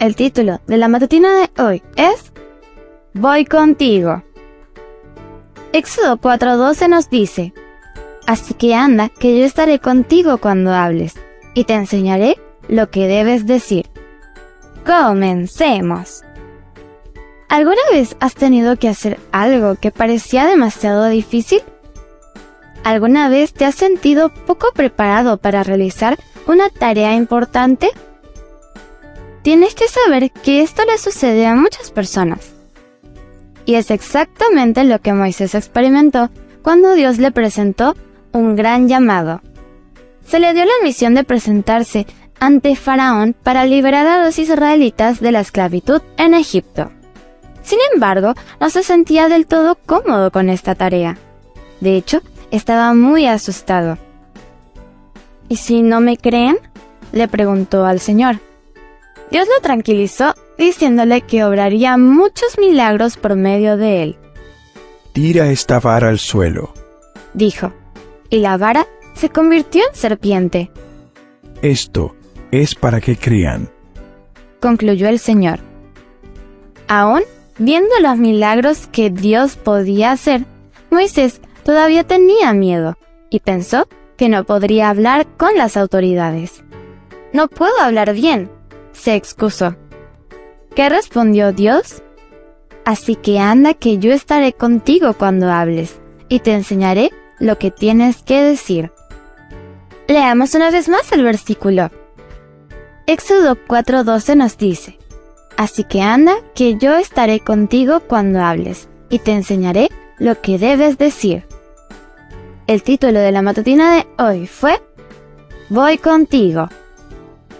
El título de la matutina de hoy es Voy contigo. Éxodo 4:12 nos dice, Así que anda, que yo estaré contigo cuando hables, y te enseñaré lo que debes decir. Comencemos. ¿Alguna vez has tenido que hacer algo que parecía demasiado difícil? ¿Alguna vez te has sentido poco preparado para realizar una tarea importante? Tienes que saber que esto le sucede a muchas personas. Y es exactamente lo que Moisés experimentó cuando Dios le presentó un gran llamado. Se le dio la misión de presentarse ante Faraón para liberar a los israelitas de la esclavitud en Egipto. Sin embargo, no se sentía del todo cómodo con esta tarea. De hecho, estaba muy asustado. ¿Y si no me creen? le preguntó al Señor. Dios lo tranquilizó diciéndole que obraría muchos milagros por medio de él. Tira esta vara al suelo, dijo, y la vara se convirtió en serpiente. Esto es para que crean, concluyó el Señor. Aún viendo los milagros que Dios podía hacer, Moisés todavía tenía miedo y pensó que no podría hablar con las autoridades. No puedo hablar bien, se excusó. ¿Qué respondió Dios? Así que anda que yo estaré contigo cuando hables y te enseñaré lo que tienes que decir. Leamos una vez más el versículo. Éxodo 4:12 nos dice, Así que anda que yo estaré contigo cuando hables y te enseñaré lo que debes decir. El título de la matutina de hoy fue Voy contigo.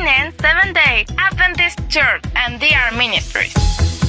Canaan Seventh Day Adventist Church and DR Ministries.